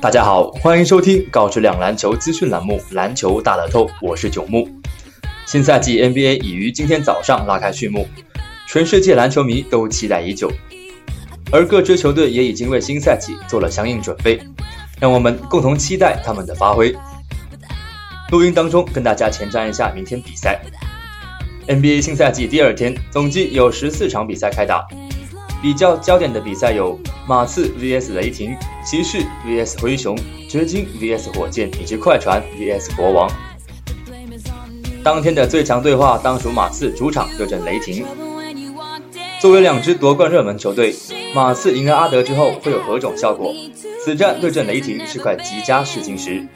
大家好，欢迎收听高质量篮球资讯栏目《篮球大乐透》，我是九木。新赛季 NBA 已于今天早上拉开序幕，全世界篮球迷都期待已久，而各支球队也已经为新赛季做了相应准备，让我们共同期待他们的发挥。录音当中跟大家前瞻一下明天比赛。NBA 新赛季第二天，总计有十四场比赛开打。比较焦点的比赛有马刺 VS 雷霆、骑士 VS 灰熊、掘金 VS 火箭以及快船 VS 国王。当天的最强对话当属马刺主场对阵雷霆。作为两支夺冠热门球队，马刺迎来阿德之后会有何种效果？此战对阵雷霆是块极佳试金石。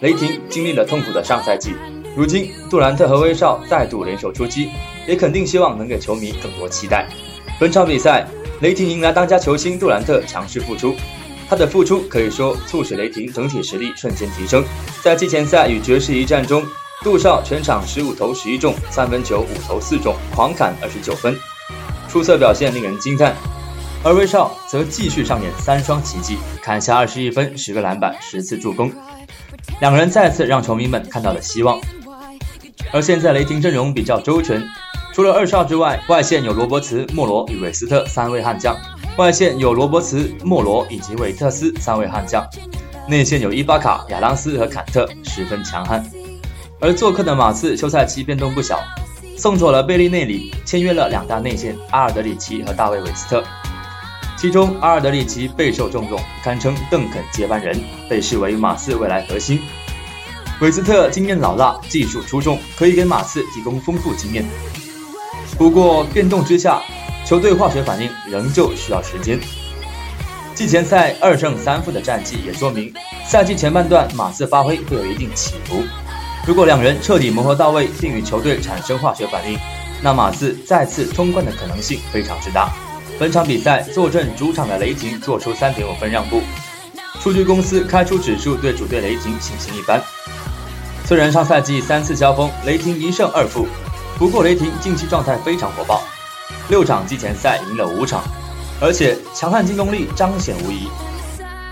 雷霆经历了痛苦的上赛季，如今杜兰特和威少再度联手出击，也肯定希望能给球迷更多期待。本场比赛，雷霆迎来当家球星杜兰特强势复出，他的复出可以说促使雷霆整体实力瞬间提升。在季前赛与爵士一战中，杜少全场十五投十一中，三分球五投四中，狂砍二十九分，出色表现令人惊叹。而威少则继续上演三双奇迹，砍下二十一分、十个篮板、十次助攻。两人再次让球迷们看到了希望，而现在雷霆阵容比较周全，除了二少之外，外线有罗伯茨、莫罗与韦斯特三位悍将；外线有罗伯茨、莫罗以及韦特斯三位悍将；内线有伊巴卡、亚当斯和坎特，十分强悍。而做客的马刺休赛期变动不小，送走了贝利内里，签约了两大内线阿尔德里奇和大卫韦斯特。其中，阿尔德里奇备受重用，堪称邓肯接班人，被视为马刺未来核心。韦斯特经验老辣，技术出众，可以给马刺提供丰富经验。不过，变动之下，球队化学反应仍旧需要时间。季前赛二胜三负的战绩也说明，赛季前半段马刺发挥会有一定起伏。如果两人彻底磨合到位，并与球队产生化学反应，那马刺再次冲冠的可能性非常之大。本场比赛坐镇主场的雷霆做出三点五分让步。数据公司开出指数对主队雷霆信心一般。虽然上赛季三次交锋雷霆一胜二负，不过雷霆近期状态非常火爆，六场季前赛赢了五场，而且强悍进攻力彰显无疑。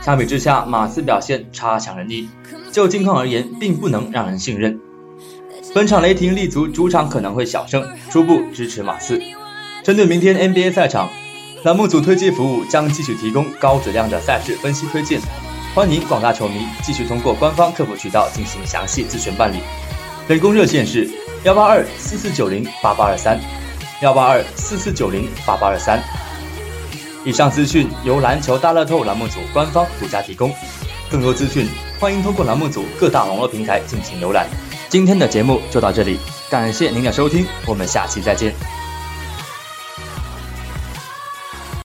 相比之下，马刺表现差强人意，就近况而言并不能让人信任。本场雷霆立足主场可能会小胜，初步支持马刺。针对明天 NBA 赛场。栏目组推介服务将继续提供高质量的赛事分析推荐，欢迎广大球迷继续通过官方客服渠道进行详细咨询办理。人工热线是幺八二四四九零八八二三，幺八二四四九零八八二三。以上资讯由篮球大乐透栏目组官方独家提供，更多资讯欢迎通过栏目组各大网络平台进行浏览。今天的节目就到这里，感谢您的收听，我们下期再见。